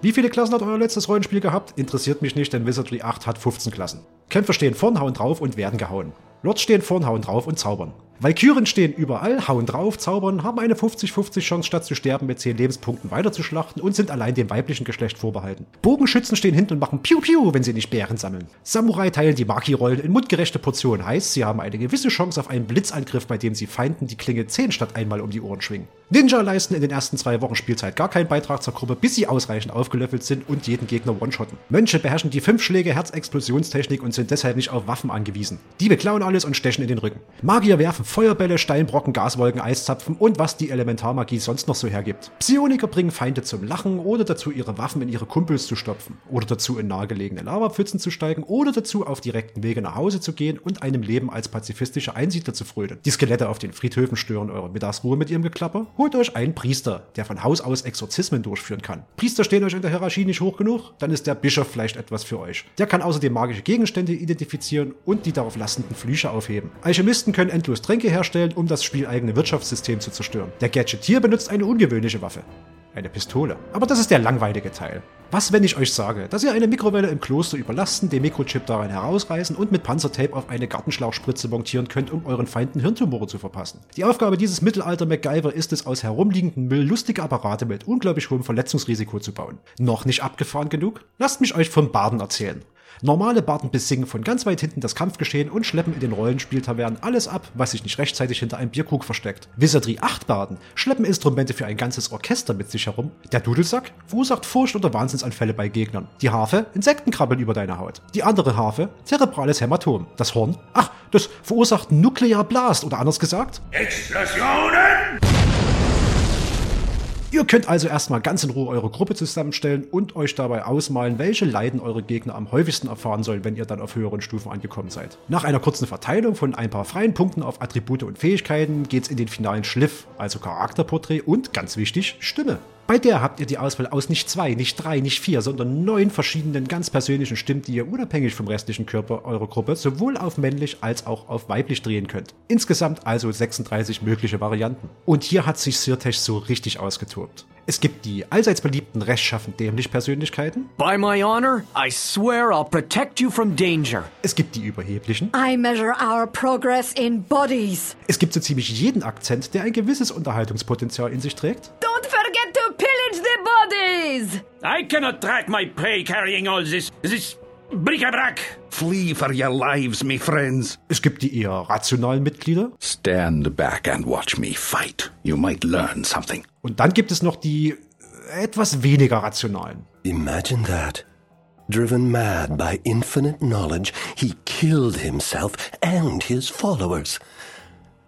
Wie viele Klassen hat euer letztes Rollenspiel gehabt? Interessiert mich nicht, denn Wizardry 8 hat 15 Klassen. Kämpfer stehen vorn, hauen drauf und werden gehauen. Lords stehen vorn, hauen drauf und zaubern. Valkyren stehen überall, hauen drauf, zaubern, haben eine 50-50 Chance statt zu sterben mit 10 Lebenspunkten weiterzuschlachten und sind allein dem weiblichen Geschlecht vorbehalten. Bogenschützen stehen hinten und machen Piu Piu, wenn sie nicht Bären sammeln. Samurai teilen die Maki-Rollen in mundgerechte Portionen, heißt, sie haben eine gewisse Chance auf einen Blitzangriff, bei dem sie Feinden die Klinge 10 statt einmal um die Ohren schwingen. Ninja leisten in den ersten zwei Wochen Spielzeit gar keinen Beitrag zur Gruppe, bis sie ausreichend aufgelöffelt sind und jeden Gegner one-shotten. Mönche beherrschen die 5 Schläge Herzexplosionstechnik und sind deshalb nicht auf Waffen angewiesen. Diebe klauen alles und stechen in den Rücken. Magier werfen Feuerbälle, Steinbrocken, Gaswolken, Eiszapfen und was die Elementarmagie sonst noch so hergibt. Psioniker bringen Feinde zum Lachen oder dazu ihre Waffen in ihre Kumpels zu stopfen oder dazu in nahegelegene Lavapfützen zu steigen oder dazu auf direkten Wege nach Hause zu gehen und einem Leben als pazifistische Einsiedler zu frönen. Die Skelette auf den Friedhöfen stören eure Mittagsruhe mit ihrem Geklapper. Holt euch einen Priester, der von Haus aus Exorzismen durchführen kann. Priester stehen euch in der Hierarchie nicht hoch genug, dann ist der Bischof vielleicht etwas für euch. Der kann außerdem magische Gegenstände identifizieren und die darauf lastenden Flüche aufheben. Alchemisten können endlos Tränke herstellen, um das spieleigene Wirtschaftssystem zu zerstören. Der Gadgetier benutzt eine ungewöhnliche Waffe. Eine Pistole. Aber das ist der langweilige Teil. Was, wenn ich euch sage, dass ihr eine Mikrowelle im Kloster überlasten, den Mikrochip darin herausreißen und mit Panzertape auf eine Gartenschlauchspritze montieren könnt, um euren Feinden Hirntumore zu verpassen? Die Aufgabe dieses Mittelalter-MacGyver ist es, aus herumliegenden Müll lustige Apparate mit unglaublich hohem Verletzungsrisiko zu bauen. Noch nicht abgefahren genug? Lasst mich euch vom Baden erzählen. Normale Barden besingen von ganz weit hinten das Kampfgeschehen und schleppen in den Rollenspieltavernen alles ab, was sich nicht rechtzeitig hinter einem Bierkrug versteckt. Wizardry 8 Barden schleppen Instrumente für ein ganzes Orchester mit sich herum. Der Dudelsack verursacht Furcht oder Wahnsinnsanfälle bei Gegnern. Die Harfe, Insekten krabbeln über deine Haut. Die andere Harfe, zerebrales Hämatom. Das Horn, ach, das verursacht Nuclear Blast oder anders gesagt. Explosionen! Ihr könnt also erstmal ganz in Ruhe eure Gruppe zusammenstellen und euch dabei ausmalen, welche Leiden eure Gegner am häufigsten erfahren sollen, wenn ihr dann auf höheren Stufen angekommen seid. Nach einer kurzen Verteilung von ein paar freien Punkten auf Attribute und Fähigkeiten geht's in den finalen Schliff, also Charakterporträt und, ganz wichtig, Stimme. Bei der habt ihr die Auswahl aus nicht zwei, nicht drei, nicht vier, sondern neun verschiedenen ganz persönlichen Stimmen, die ihr unabhängig vom restlichen Körper eurer Gruppe sowohl auf männlich als auch auf weiblich drehen könnt. Insgesamt also 36 mögliche Varianten. Und hier hat sich Sirtech so richtig ausgetobt. Es gibt die allseits beliebten rechtschaffen dämlich Persönlichkeiten. By my honor, I swear I'll protect you from danger. Es gibt die überheblichen. I measure our progress in bodies. Es gibt so ziemlich jeden Akzent, der ein gewisses Unterhaltungspotenzial in sich trägt. Don't forget to pillage the bodies! I cannot track my prey carrying all this, this bric-a-brac. Flee for your lives, me friends. Es gibt die eher rationalen Mitglieder. Stand back and watch me fight. You might learn something. Und dann gibt es noch die äh, etwas weniger rationalen. Imagine that. Driven mad by infinite knowledge, he killed himself and his followers.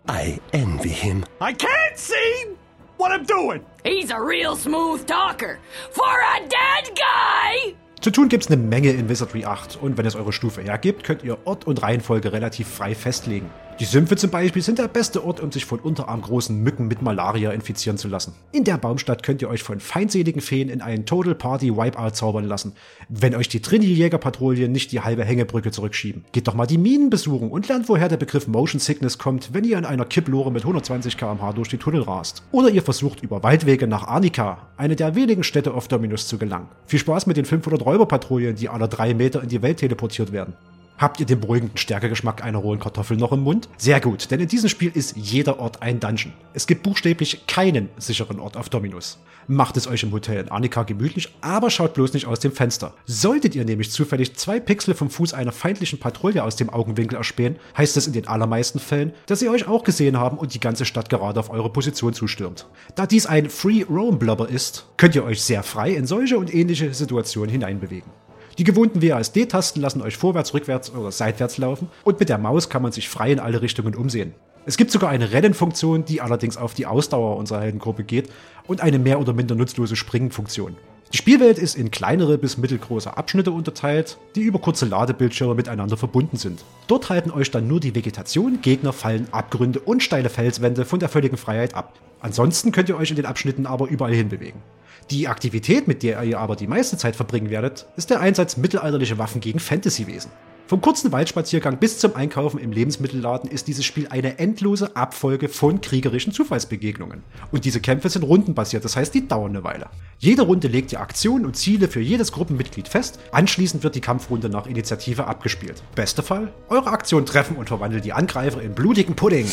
I envy him. I can't see what I'm doing. He's a real smooth talker. For a dead guy! Zu tun gibt's eine Menge in Wizardry 8 und wenn es eure Stufe hergibt, könnt ihr Ort und Reihenfolge relativ frei festlegen. Die Sümpfe zum Beispiel sind der beste Ort, um sich von unterarmgroßen Mücken mit Malaria infizieren zu lassen. In der Baumstadt könnt ihr euch von feindseligen Feen in einen Total Party Wipeout zaubern lassen, wenn euch die Trini-Jägerpatrouille nicht die halbe Hängebrücke zurückschieben. Geht doch mal die Minen besuchen und lernt, woher der Begriff Motion Sickness kommt, wenn ihr in einer Kipplore mit 120 km/h durch die Tunnel rast. Oder ihr versucht über Waldwege nach Arnica, eine der wenigen Städte auf Dominus, zu gelangen. Viel Spaß mit den 500 Räuberpatrouillen, die alle drei Meter in die Welt teleportiert werden. Habt ihr den beruhigenden Stärkegeschmack einer rohen Kartoffel noch im Mund? Sehr gut, denn in diesem Spiel ist jeder Ort ein Dungeon. Es gibt buchstäblich keinen sicheren Ort auf Dominus. Macht es euch im Hotel in Arnica gemütlich, aber schaut bloß nicht aus dem Fenster. Solltet ihr nämlich zufällig zwei Pixel vom Fuß einer feindlichen Patrouille aus dem Augenwinkel erspähen, heißt es in den allermeisten Fällen, dass sie euch auch gesehen haben und die ganze Stadt gerade auf eure Position zustürmt. Da dies ein Free Roam Blubber ist, könnt ihr euch sehr frei in solche und ähnliche Situationen hineinbewegen. Die gewohnten WASD-Tasten lassen euch vorwärts, rückwärts oder seitwärts laufen und mit der Maus kann man sich frei in alle Richtungen umsehen. Es gibt sogar eine Rennenfunktion, die allerdings auf die Ausdauer unserer Heldengruppe geht und eine mehr oder minder nutzlose Springenfunktion. Die Spielwelt ist in kleinere bis mittelgroße Abschnitte unterteilt, die über kurze Ladebildschirme miteinander verbunden sind. Dort halten euch dann nur die Vegetation, Gegner, Fallen, Abgründe und steile Felswände von der völligen Freiheit ab. Ansonsten könnt ihr euch in den Abschnitten aber überall hinbewegen. Die Aktivität, mit der ihr aber die meiste Zeit verbringen werdet, ist der Einsatz mittelalterlicher Waffen gegen Fantasywesen. Vom kurzen Waldspaziergang bis zum Einkaufen im Lebensmittelladen ist dieses Spiel eine endlose Abfolge von kriegerischen Zufallsbegegnungen. Und diese Kämpfe sind rundenbasiert, das heißt, die dauern eine Weile. Jede Runde legt die Aktionen und Ziele für jedes Gruppenmitglied fest, anschließend wird die Kampfrunde nach Initiative abgespielt. Bester Fall, eure Aktionen treffen und verwandeln die Angreifer in blutigen Pudding.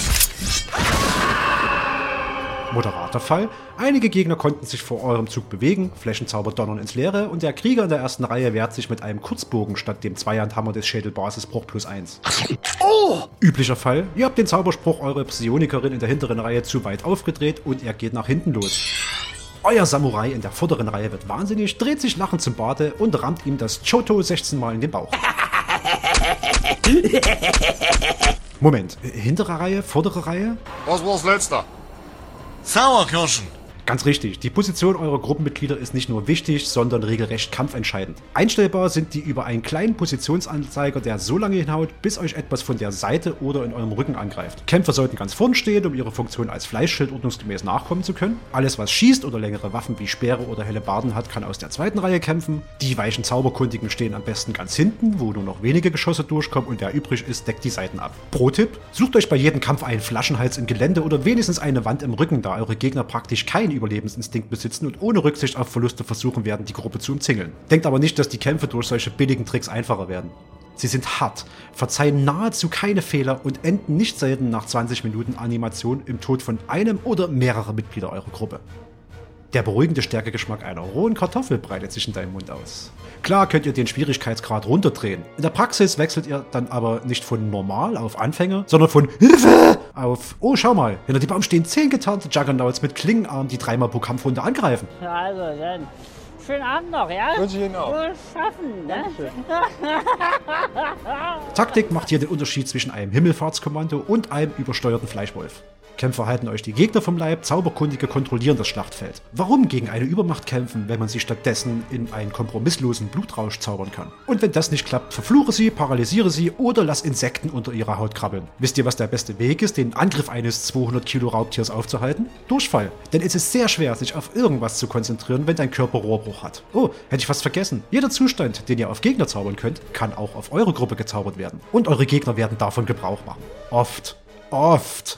Moderater Fall. Einige Gegner konnten sich vor eurem Zug bewegen, Flächenzauber donnern ins Leere und der Krieger in der ersten Reihe wehrt sich mit einem Kurzbogen statt dem Zweihandhammer des Schädelbasisbruch plus 1. Oh! Üblicher Fall, ihr habt den Zauberspruch eurer Psionikerin in der hinteren Reihe zu weit aufgedreht und er geht nach hinten los. Euer Samurai in der vorderen Reihe wird wahnsinnig, dreht sich lachend zum Bade und rammt ihm das Choto 16 Mal in den Bauch. Moment, hintere Reihe, vordere Reihe? Was war's letzter? Sauerkirschen. Ganz richtig. Die Position eurer Gruppenmitglieder ist nicht nur wichtig, sondern regelrecht kampfentscheidend. Einstellbar sind die über einen kleinen Positionsanzeiger, der so lange hinhaut, bis euch etwas von der Seite oder in eurem Rücken angreift. Kämpfer sollten ganz vorn stehen, um ihre Funktion als Fleischschild ordnungsgemäß nachkommen zu können. Alles, was schießt oder längere Waffen wie Speere oder Hellebarden hat, kann aus der zweiten Reihe kämpfen. Die weichen Zauberkundigen stehen am besten ganz hinten, wo nur noch wenige Geschosse durchkommen und wer übrig ist, deckt die Seiten ab. Pro-Tipp: Sucht euch bei jedem Kampf einen Flaschenhals im Gelände oder wenigstens eine Wand im Rücken, da eure Gegner praktisch keinen Überlebensinstinkt besitzen und ohne Rücksicht auf Verluste versuchen werden, die Gruppe zu umzingeln. Denkt aber nicht, dass die Kämpfe durch solche billigen Tricks einfacher werden. Sie sind hart, verzeihen nahezu keine Fehler und enden nicht selten nach 20 Minuten Animation im Tod von einem oder mehrerer Mitglieder eurer Gruppe. Der beruhigende Stärkegeschmack einer rohen Kartoffel breitet sich in deinem Mund aus. Klar könnt ihr den Schwierigkeitsgrad runterdrehen. In der Praxis wechselt ihr dann aber nicht von normal auf Anfänger, sondern von Hilfe auf Oh, schau mal, hinter dem Baum stehen zehn getarnte Juggernauts mit Klingenarmen, die dreimal pro Kampfrunde angreifen. Also dann, schönen Abend noch, ja? Wünsche ich Ihnen auch. Wohl schaffen, ne? Taktik macht hier den Unterschied zwischen einem Himmelfahrtskommando und einem übersteuerten Fleischwolf. Kämpfer halten euch die Gegner vom Leib, Zauberkundige kontrollieren das Schlachtfeld. Warum gegen eine Übermacht kämpfen, wenn man sie stattdessen in einen kompromisslosen Blutrausch zaubern kann? Und wenn das nicht klappt, verfluche sie, paralysiere sie oder lass Insekten unter ihrer Haut krabbeln. Wisst ihr, was der beste Weg ist, den Angriff eines 200 Kilo Raubtiers aufzuhalten? Durchfall. Denn es ist sehr schwer, sich auf irgendwas zu konzentrieren, wenn dein Körper Rohrbruch hat. Oh, hätte ich fast vergessen. Jeder Zustand, den ihr auf Gegner zaubern könnt, kann auch auf eure Gruppe gezaubert werden. Und eure Gegner werden davon Gebrauch machen. Oft. Oft.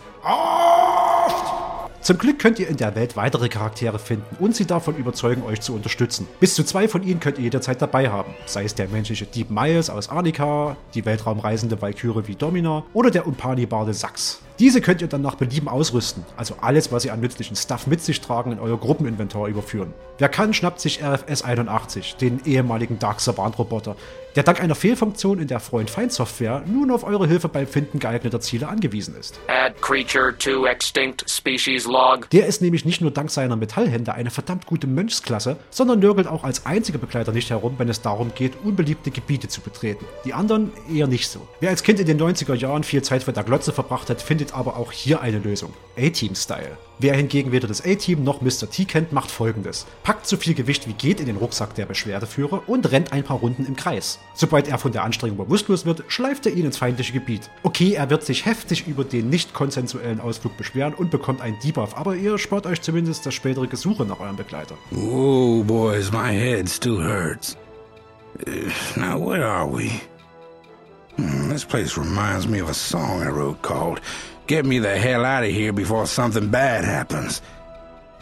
Zum Glück könnt ihr in der Welt weitere Charaktere finden und sie davon überzeugen, euch zu unterstützen. Bis zu zwei von ihnen könnt ihr jederzeit dabei haben. Sei es der menschliche Dieb Miles aus Arnika, die weltraumreisende Valkyrie wie Domina oder der Umpani-Barde Sax. Diese könnt ihr dann nach Belieben ausrüsten, also alles, was ihr an nützlichen Stuff mit sich tragen, in euer Gruppeninventar überführen. Wer kann, schnappt sich RFS 81, den ehemaligen Dark Savant-Roboter, der dank einer Fehlfunktion in der Freund-Feind-Software nun auf eure Hilfe beim Finden geeigneter Ziele angewiesen ist. Add creature to extinct species log. Der ist nämlich nicht nur dank seiner Metallhände eine verdammt gute Mönchsklasse, sondern nörgelt auch als einziger Begleiter nicht herum, wenn es darum geht, unbeliebte Gebiete zu betreten. Die anderen eher nicht so. Wer als Kind in den 90er Jahren viel Zeit vor der Glotze verbracht hat, findet aber auch hier eine Lösung. A-Team-Style. Wer hingegen weder das A-Team noch Mr. T kennt, macht folgendes. Packt so viel Gewicht wie geht in den Rucksack der Beschwerdeführer und rennt ein paar Runden im Kreis. Sobald er von der Anstrengung bewusstlos wird, schleift er ihn ins feindliche Gebiet. Okay, er wird sich heftig über den nicht konsensuellen Ausflug beschweren und bekommt einen Debuff, aber ihr spart euch zumindest das spätere Gesuche nach eurem Begleiter. Oh, boys, my head still hurts. Uh, now, where are we? Hmm, this place reminds me of a song I wrote called Get Me the Hell Out of Here Before Something Bad Happens.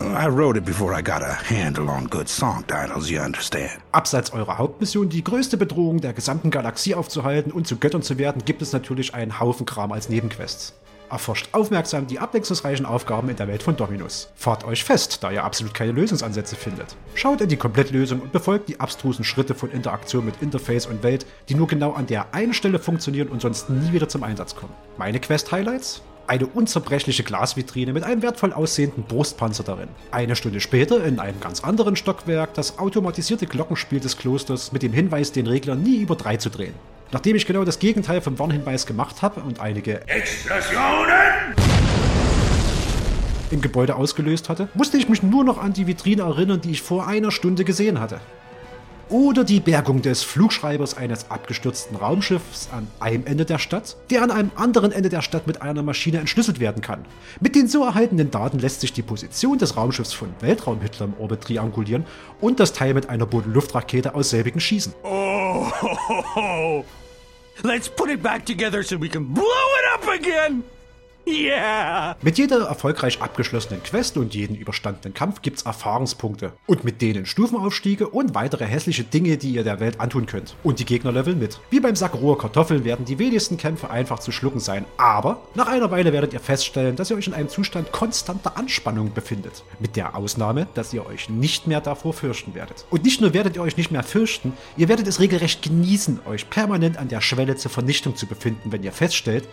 I wrote it before I got a handle on good song titles, you understand. Abseits eurer Hauptmission, die größte Bedrohung der gesamten Galaxie aufzuhalten und zu Göttern zu werden, gibt es natürlich einen Haufen Kram als Nebenquests. Erforscht aufmerksam die abwechslungsreichen Aufgaben in der Welt von Dominus. Fahrt euch fest, da ihr absolut keine Lösungsansätze findet. Schaut in die Komplettlösung und befolgt die abstrusen Schritte von Interaktion mit Interface und Welt, die nur genau an der einen Stelle funktionieren und sonst nie wieder zum Einsatz kommen. Meine Quest-Highlights? Eine unzerbrechliche Glasvitrine mit einem wertvoll aussehenden Brustpanzer darin. Eine Stunde später in einem ganz anderen Stockwerk das automatisierte Glockenspiel des Klosters mit dem Hinweis, den Regler nie über drei zu drehen. Nachdem ich genau das Gegenteil vom Warnhinweis gemacht habe und einige Explosionen! im Gebäude ausgelöst hatte, musste ich mich nur noch an die Vitrine erinnern, die ich vor einer Stunde gesehen hatte. Oder die Bergung des Flugschreibers eines abgestürzten Raumschiffs an einem Ende der Stadt, der an einem anderen Ende der Stadt mit einer Maschine entschlüsselt werden kann. Mit den so erhaltenen Daten lässt sich die Position des Raumschiffs von Weltraumhitler im Orbit triangulieren und das Teil mit einer Bodenluftrakete aus selbigen schießen. Oh, let's put it back together so we can blow it up again. Yeah! Mit jeder erfolgreich abgeschlossenen Quest und jedem überstandenen Kampf gibt's Erfahrungspunkte. Und mit denen Stufenaufstiege und weitere hässliche Dinge, die ihr der Welt antun könnt. Und die Gegner leveln mit. Wie beim Sack roher Kartoffeln werden die wenigsten Kämpfe einfach zu schlucken sein, aber nach einer Weile werdet ihr feststellen, dass ihr euch in einem Zustand konstanter Anspannung befindet. Mit der Ausnahme, dass ihr euch nicht mehr davor fürchten werdet. Und nicht nur werdet ihr euch nicht mehr fürchten, ihr werdet es regelrecht genießen, euch permanent an der Schwelle zur Vernichtung zu befinden, wenn ihr feststellt,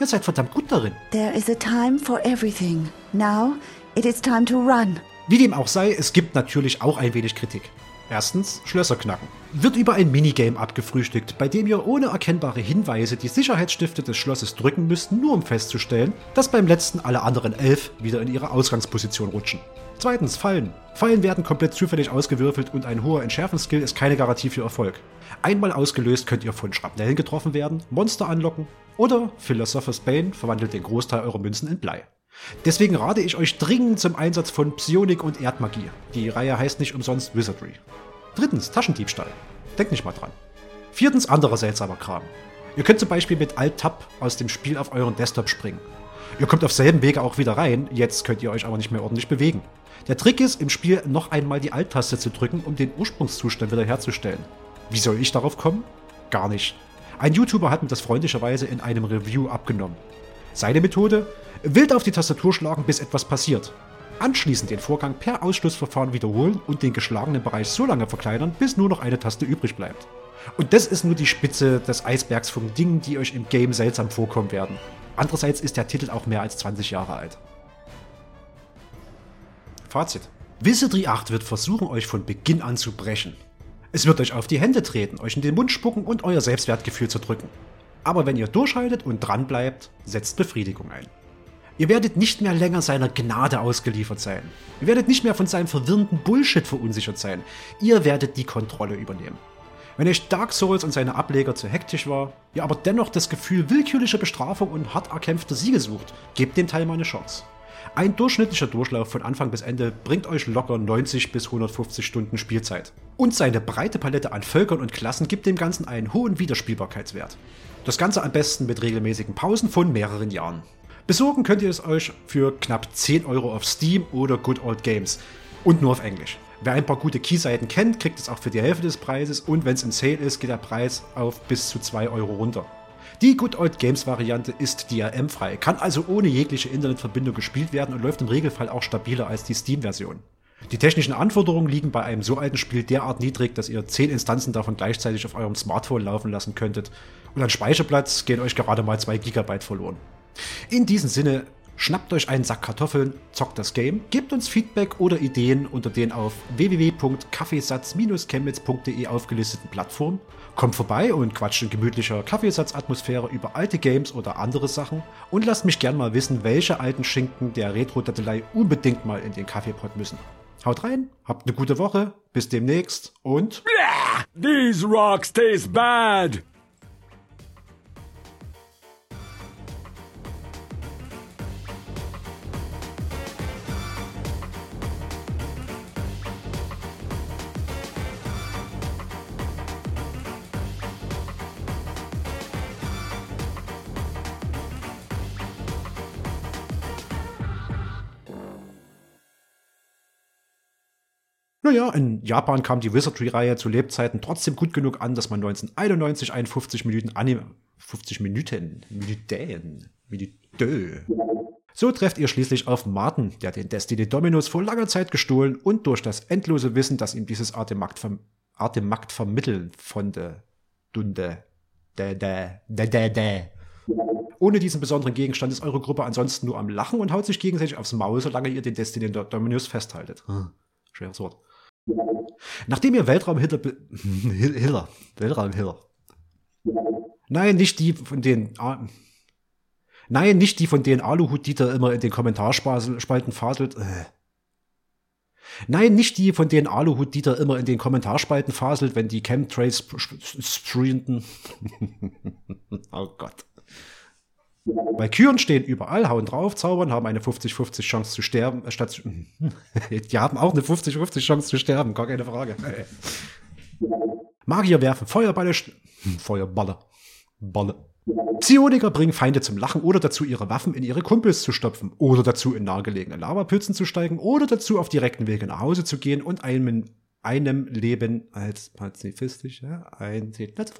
Ihr seid verdammt gut darin. There is a time for everything. Now it is time to run. Wie dem auch sei, es gibt natürlich auch ein wenig Kritik. Erstens Schlösser knacken. Wird über ein Minigame abgefrühstückt, bei dem ihr ohne erkennbare Hinweise die Sicherheitsstifte des Schlosses drücken müsst, nur um festzustellen, dass beim letzten alle anderen elf wieder in ihre Ausgangsposition rutschen. Zweitens Fallen. Fallen werden komplett zufällig ausgewürfelt und ein hoher Entschärfenskill ist keine Garantie für Erfolg. Einmal ausgelöst könnt ihr von Schrapnellen getroffen werden, Monster anlocken oder Philosopher's Bane verwandelt den Großteil eurer Münzen in Blei. Deswegen rate ich euch dringend zum Einsatz von Psionik und Erdmagie. Die Reihe heißt nicht umsonst Wizardry. Drittens, Taschendiebstahl. Denkt nicht mal dran. Viertens, anderer seltsamer Kram. Ihr könnt zum Beispiel mit Alt-Tab aus dem Spiel auf euren Desktop springen. Ihr kommt auf selben Wege auch wieder rein, jetzt könnt ihr euch aber nicht mehr ordentlich bewegen. Der Trick ist, im Spiel noch einmal die Alt-Taste zu drücken, um den Ursprungszustand wiederherzustellen. Wie soll ich darauf kommen? Gar nicht. Ein YouTuber hat mir das freundlicherweise in einem Review abgenommen. Seine Methode? Wild auf die Tastatur schlagen, bis etwas passiert. Anschließend den Vorgang per Ausschlussverfahren wiederholen und den geschlagenen Bereich so lange verkleinern, bis nur noch eine Taste übrig bleibt. Und das ist nur die Spitze des Eisbergs von Dingen, die euch im Game seltsam vorkommen werden. Andererseits ist der Titel auch mehr als 20 Jahre alt. Fazit. Wizardry 8 wird versuchen, euch von Beginn an zu brechen. Es wird euch auf die Hände treten, euch in den Mund spucken und euer Selbstwertgefühl zu drücken. Aber wenn ihr durchhaltet und dran bleibt, setzt Befriedigung ein. Ihr werdet nicht mehr länger seiner Gnade ausgeliefert sein. Ihr werdet nicht mehr von seinem verwirrenden Bullshit verunsichert sein. Ihr werdet die Kontrolle übernehmen. Wenn euch Dark Souls und seine Ableger zu hektisch war, ihr aber dennoch das Gefühl willkürlicher Bestrafung und hart erkämpfter Siege sucht, gebt dem Teil mal eine Chance. Ein durchschnittlicher Durchlauf von Anfang bis Ende bringt euch locker 90 bis 150 Stunden Spielzeit. Und seine breite Palette an Völkern und Klassen gibt dem Ganzen einen hohen Wiederspielbarkeitswert. Das Ganze am besten mit regelmäßigen Pausen von mehreren Jahren. Besorgen könnt ihr es euch für knapp 10 Euro auf Steam oder Good Old Games. Und nur auf Englisch. Wer ein paar gute Keyseiten kennt, kriegt es auch für die Hälfte des Preises und wenn es im Sale ist, geht der Preis auf bis zu 2 Euro runter. Die Good Old Games Variante ist DRM-frei, kann also ohne jegliche Internetverbindung gespielt werden und läuft im Regelfall auch stabiler als die Steam-Version. Die technischen Anforderungen liegen bei einem so alten Spiel derart niedrig, dass ihr 10 Instanzen davon gleichzeitig auf eurem Smartphone laufen lassen könntet. Und an Speicherplatz gehen euch gerade mal 2 GB verloren. In diesem Sinne, schnappt euch einen Sack Kartoffeln, zockt das Game, gebt uns Feedback oder Ideen unter den auf www.kaffeesatz-chemnitz.de aufgelisteten Plattformen Kommt vorbei und quatscht in gemütlicher Kaffeesatzatmosphäre über alte Games oder andere Sachen und lasst mich gern mal wissen, welche alten Schinken der Retro-Dattelei unbedingt mal in den Kaffeepot müssen. Haut rein, habt eine gute Woche, bis demnächst und... These rocks taste bad! Naja, in Japan kam die Wizardry-Reihe zu Lebzeiten trotzdem gut genug an, dass man 1991 einen 50 Minuten Anime. 50 Minuten. Minuten. Minute. So trefft ihr schließlich auf Martin, der den Destiny Dominus vor langer Zeit gestohlen und durch das endlose Wissen, das ihm dieses Artefakt, verm Artefakt vermitteln konnte. Dunde. De, de, de, de, de. Ohne diesen besonderen Gegenstand ist eure Gruppe ansonsten nur am Lachen und haut sich gegenseitig aufs Maul, solange ihr den Destiny Dominus festhaltet. Hm. Schweres Wort. Nachdem ihr Weltraumhiller. Hiller. Weltraumhiller. Nein, nicht die von den. Nein, nicht die von denen Aluhut-Dieter immer in den Kommentarspalten faselt. Äh. Nein, nicht die, von denen Aluhut-Dieter immer in den Kommentarspalten faselt, wenn die Chemtrails sprühenden. oh Gott. Bei Küren stehen überall, hauen drauf, zaubern, haben eine 50-50 Chance zu sterben. Äh, statt, die haben auch eine 50-50 Chance zu sterben, gar keine Frage. Magier werfen Feuerballe. Feuerballe. Balle. Psioniker bringen Feinde zum Lachen oder dazu, ihre Waffen in ihre Kumpels zu stopfen oder dazu, in nahegelegene Lavapützen zu steigen oder dazu, auf direkten Wege nach Hause zu gehen und einem, einem Leben als pazifistisch, ja, ein Zitat